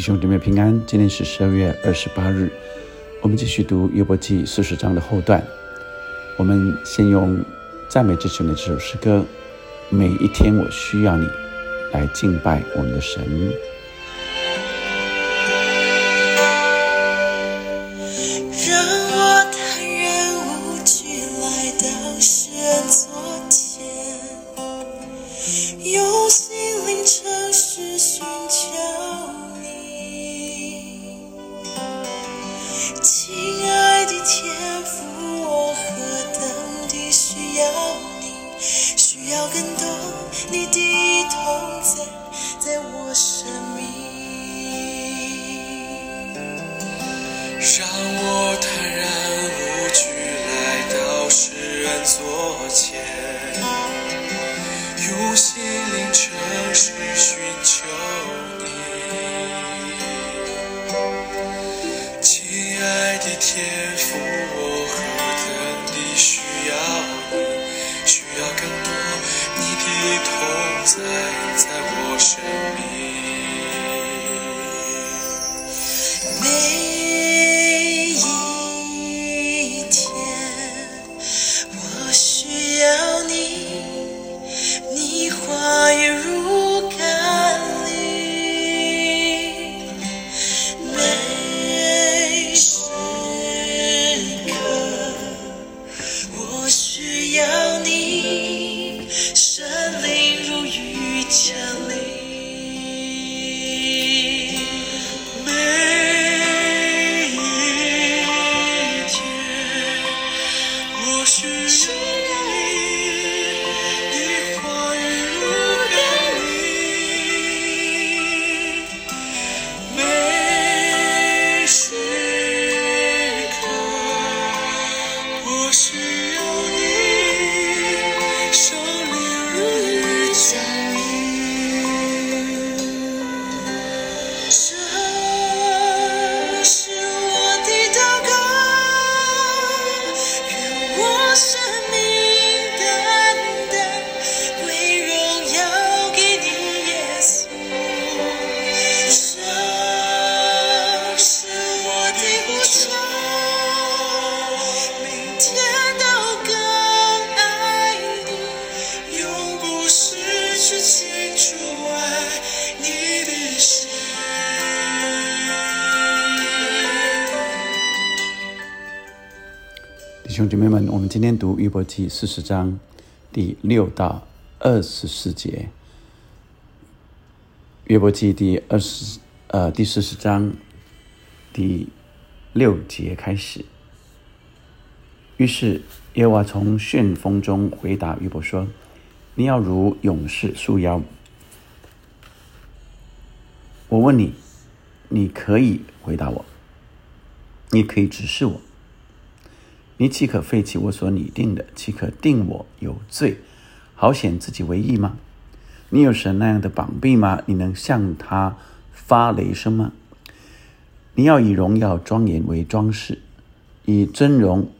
弟兄姊妹平安，今天是十二月二十八日，我们继续读约伯记四十章的后段。我们先用赞美之泉的这首诗歌《每一天我需要你》来敬拜我们的神。用心灵诚实寻求你，亲爱的天父，我何等需要你，需要更多你的同在在我生命。兄姐妹们，我们今天读约伯记四十章第六到二十四节。约伯记第二十呃第四十章第六节开始。于是耶和华从旋风中回答约伯说：“你要如勇士束腰。我问你，你可以回答我？你可以指示我？”你岂可废弃我所拟定的？岂可定我有罪，好显自己为义吗？你有神那样的膀臂吗？你能向他发雷声吗？你要以荣耀庄严为装饰，以尊荣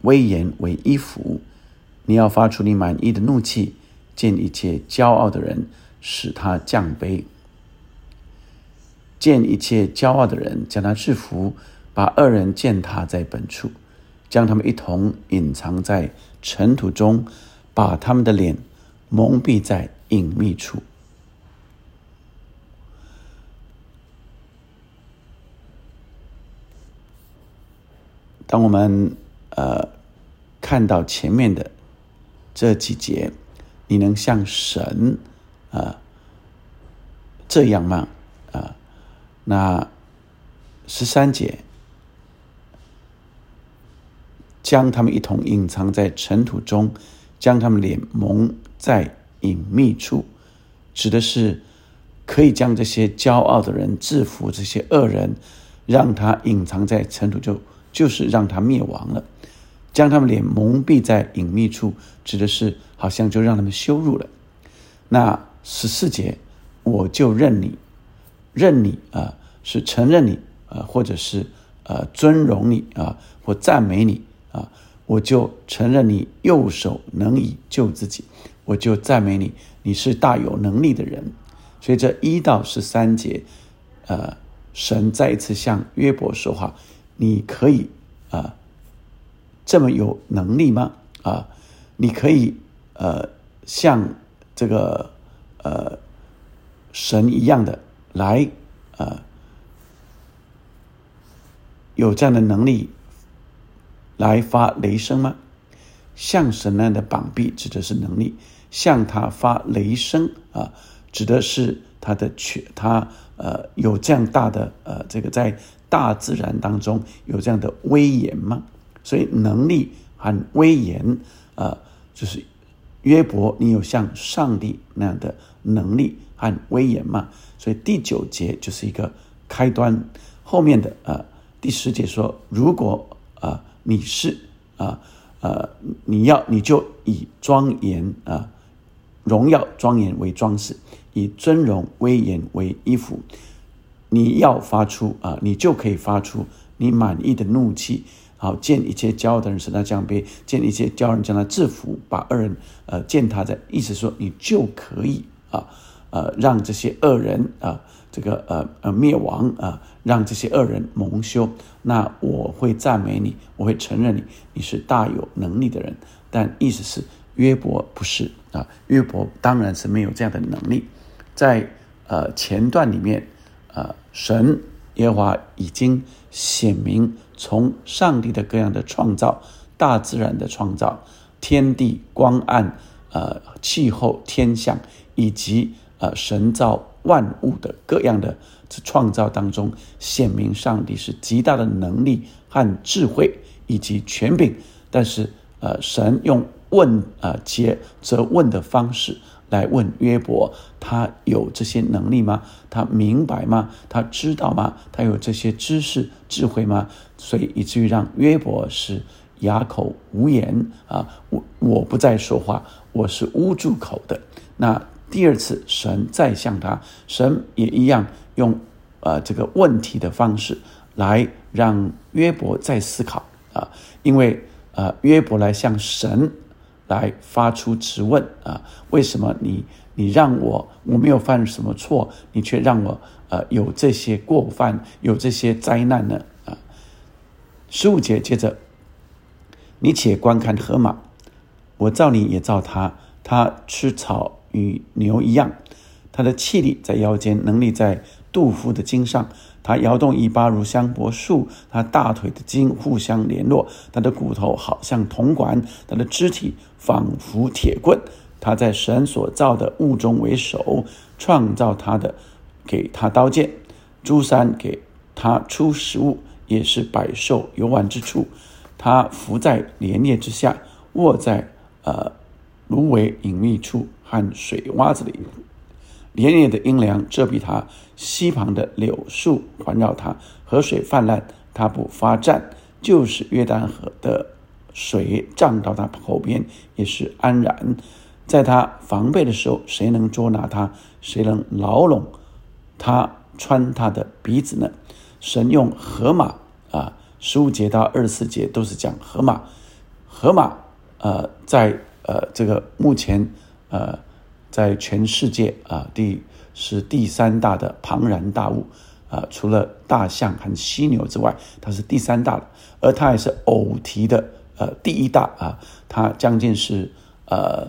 威严为衣服。你要发出你满意的怒气，见一切骄傲的人，使他降卑；见一切骄傲的人，将他制服，把恶人践踏在本处。将他们一同隐藏在尘土中，把他们的脸蒙蔽在隐秘处。当我们呃看到前面的这几节，你能像神啊这样吗？啊，那十三节。将他们一同隐藏在尘土中，将他们脸蒙在隐秘处，指的是可以将这些骄傲的人制服，这些恶人让他隐藏在尘土，就就是让他灭亡了。将他们脸蒙蔽在隐秘处，指的是好像就让他们羞辱了。那十四节，我就认你，认你啊，是承认你啊，或者是呃尊荣你啊，或赞美你。啊！我就承认你右手能以救自己，我就赞美你，你是大有能力的人。所以这一到十三节，呃，神再一次向约伯说话：“你可以啊这么有能力吗？啊，你可以呃像这个呃神一样的来呃有这样的能力来发雷声吗？像神那样的膀臂指的是能力，向他发雷声啊，指的是他的权，他。”呃，有这样大的呃，这个在大自然当中有这样的威严吗？所以能力和威严，呃，就是约伯，你有像上帝那样的能力和威严吗？所以第九节就是一个开端，后面的呃第十节说，如果啊你是啊呃你要你就以庄严啊荣耀庄严为装饰。以尊荣威严为衣服，你要发出啊，你就可以发出你满意的怒气。好，见一切骄傲的人使他降卑，见一切骄傲人将他制服，把恶人呃践踏在。意思说，你就可以啊呃让这些恶人啊这个呃呃灭亡啊，让这些恶人蒙羞。那我会赞美你，我会承认你，你是大有能力的人。但意思是约伯不是啊，约伯当然是没有这样的能力。在呃前段里面，呃神耶和华已经显明从上帝的各样的创造、大自然的创造、天地光暗、呃气候天象，以及呃神造万物的各样的创造当中，显明上帝是极大的能力和智慧以及权柄。但是呃神用问啊接责问的方式。来问约伯，他有这些能力吗？他明白吗？他知道吗？他有这些知识智慧吗？所以以至于让约伯是哑口无言啊！我我不再说话，我是捂住口的。那第二次神再向他，神也一样用呃这个问题的方式来让约伯再思考啊，因为呃约伯来向神。来发出质问啊！为什么你你让我我没有犯什么错，你却让我呃有这些过犯，有这些灾难呢？啊！十五节接着，你且观看河马，我造你也造他，他吃草与牛一样，他的气力在腰间，能力在杜甫的筋上。它摇动尾巴如香柏树，它大腿的筋互相联络，它的骨头好像铜管，它的肢体仿佛铁棍。它在神所造的物中为首，创造它的，给他刀剑，诸山给他出食物，也是百兽游玩之处。它伏在莲叶之下，卧在呃芦苇隐秘处和水洼子里。连年的阴凉遮蔽它，溪旁的柳树环绕它，河水泛滥，它不发战，就是约旦河的水涨到它后边，也是安然。在它防备的时候，谁能捉拿它？谁能牢笼它穿它的鼻子呢？神用河马啊，十五节到二十四节都是讲河马。河马呃，在呃这个目前呃。在全世界啊，第是第三大的庞然大物啊，除了大象和犀牛之外，它是第三大的，而它也是偶蹄的呃第一大啊，它将近是呃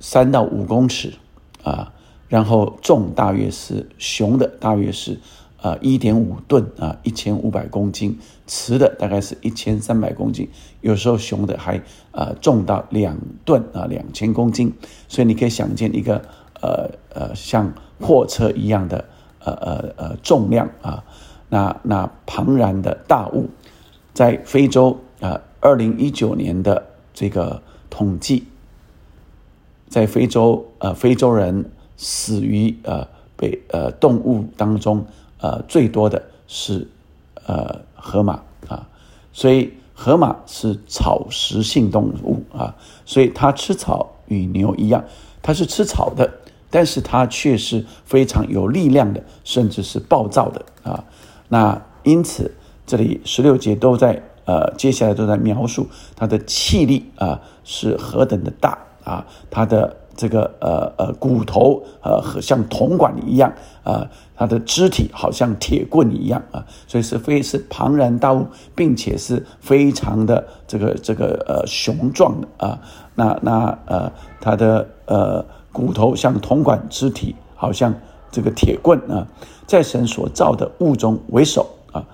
三到五公尺啊，然后重大约是雄的大约是呃一点五吨啊，一千五百公斤，雌的大概是一千三百公斤，有时候雄的还。呃，重到两吨啊，两千公斤，所以你可以想见一个呃呃像货车一样的呃呃呃重量啊，那那庞然的大物，在非洲啊，二零一九年的这个统计，在非洲呃非洲人死于呃被呃动物当中呃最多的是呃河马啊，所以。河马是草食性动物啊，所以它吃草与牛一样，它是吃草的，但是它却是非常有力量的，甚至是暴躁的啊。那因此，这里十六节都在呃，接下来都在描述它的气力啊是何等的大啊，它的这个呃呃骨头呃和像铜管一样啊，它的肢体好像铁棍一样啊，所以是非是庞然大物，并且是非常的这个这个呃雄壮的啊。那那呃，它的呃骨头像铜管，肢体好像这个铁棍啊，在神所造的物中为首啊，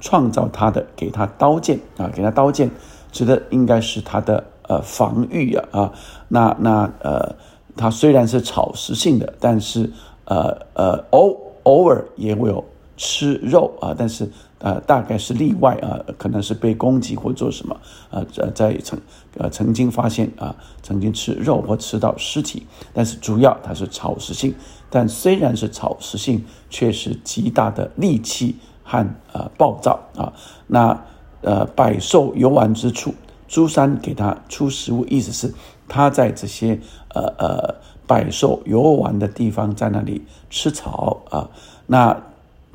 创造他的给他刀剑啊，给他刀剑，指的应该是他的。呃，防御啊啊，那那呃，它虽然是草食性的，但是呃呃偶偶尔也会有吃肉啊，但是呃大概是例外啊，可能是被攻击或做什么啊，在在曾呃曾经发现啊，曾经吃肉或吃到尸体，但是主要它是草食性，但虽然是草食性，却是极大的力气和呃暴躁啊，那呃百兽游玩之处。诸山给他出食物，意思是他在这些呃呃百兽游玩的地方，在那里吃草啊。那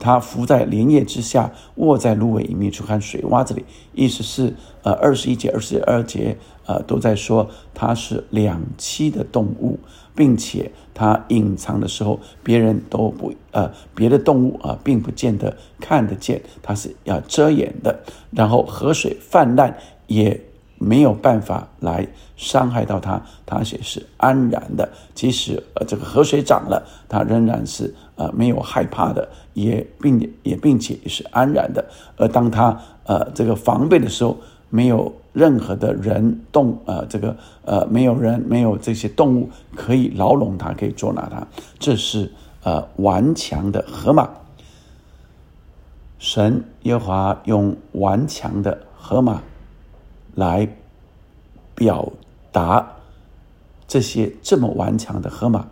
他伏在莲叶之下，卧在芦苇隐秘处看水洼子里，意思是呃二十一节、二十二节呃都在说它是两栖的动物，并且它隐藏的时候，别人都不呃别的动物啊并不见得看得见，它是要遮掩的。然后河水泛滥也。没有办法来伤害到它，它也是安然的。即使呃这个河水涨了，它仍然是呃没有害怕的，也并也并且也是安然的。而当它呃这个防备的时候，没有任何的人动呃这个呃没有人没有这些动物可以牢笼它，可以捉拿它。这是呃顽强的河马。神耶华用顽强的河马。来表达这些这么顽强的河马，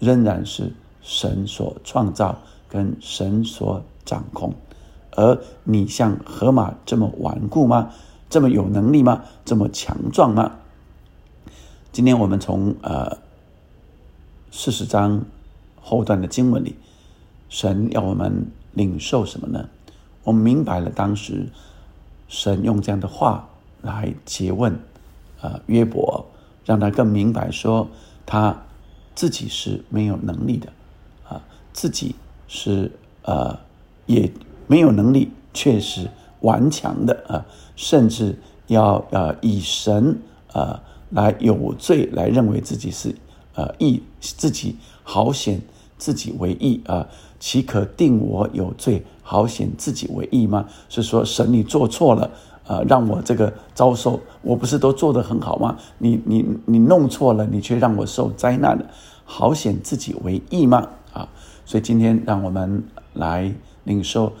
仍然是神所创造跟神所掌控。而你像河马这么顽固吗？这么有能力吗？这么强壮吗？今天我们从呃四十章后段的经文里，神要我们领受什么呢？我们明白了当时神用这样的话。来诘问，呃，约伯，让他更明白说，他自己是没有能力的，啊，自己是呃也没有能力，却是顽强的啊，甚至要呃以神呃来有罪来认为自己是呃义，自己好显自己为义啊，岂可定我有罪，好显自己为义吗？是说神你做错了。呃，让我这个遭受，我不是都做得很好吗？你你你弄错了，你却让我受灾难了，好显自己为义吗？啊，所以今天让我们来领受，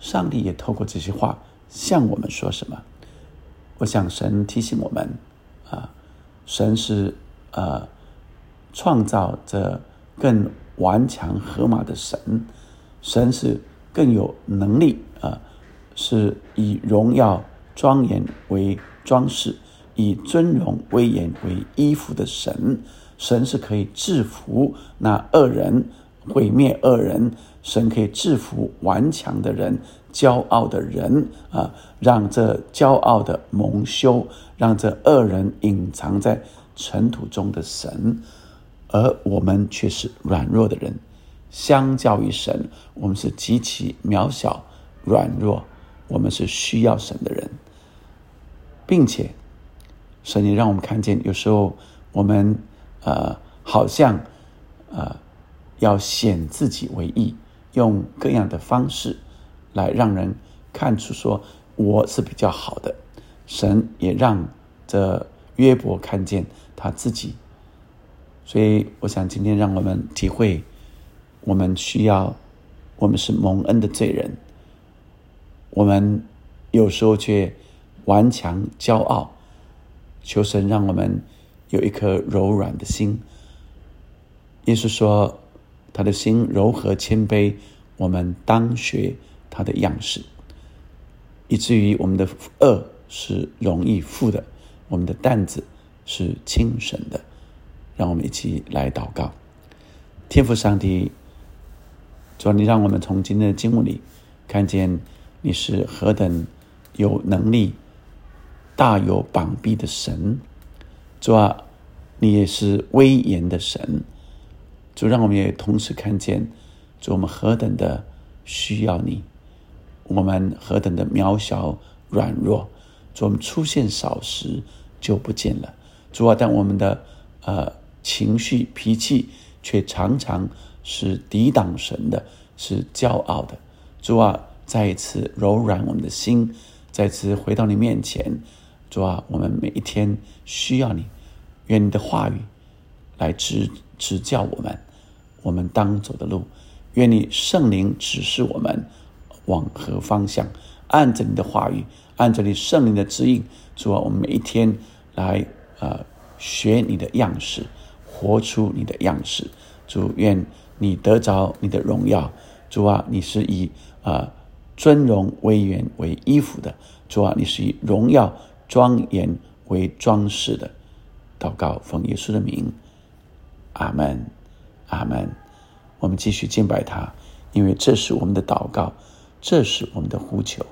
上帝也透过这些话向我们说什么？我想神提醒我们，啊，神是呃创造着更顽强河马的神，神是更有能力啊，是以荣耀。庄严为装饰，以尊荣威严为衣服的神，神是可以制服那恶人，毁灭恶人；神可以制服顽强的人、骄傲的人啊，让这骄傲的蒙羞，让这恶人隐藏在尘土中的神，而我们却是软弱的人。相较于神，我们是极其渺小、软弱，我们是需要神的人。并且，神也让我们看见，有时候我们呃，好像呃，要显自己为义，用各样的方式来让人看出说我是比较好的。神也让这约伯看见他自己，所以我想今天让我们体会，我们需要，我们是蒙恩的罪人，我们有时候却。顽强、骄傲，求神让我们有一颗柔软的心。耶稣说：“他的心柔和谦卑，我们当学他的样式，以至于我们的恶是容易负的，我们的担子是轻省的。”让我们一起来祷告，天父上帝，主，你让我们从今天的经文里看见你是何等有能力。大有膀臂的神，主啊，你也是威严的神。主，让我们也同时看见，主我们何等的需要你，我们何等的渺小软弱。主，我们出现少时就不见了。主啊，但我们的呃情绪脾气却常常是抵挡神的，是骄傲的。主啊，再一次柔软我们的心，再次回到你面前。主啊，我们每一天需要你，愿你的话语来指指教我们，我们当走的路。愿你圣灵指示我们往何方向，按着你的话语，按着你圣灵的指引。主啊，我们每一天来呃学你的样式，活出你的样式。主，愿你得着你的荣耀。主啊，你是以啊尊荣威严为衣服的。主啊，你是以荣耀。庄严为装饰的祷告，奉耶稣的名，阿门，阿门。我们继续敬拜他，因为这是我们的祷告，这是我们的呼求。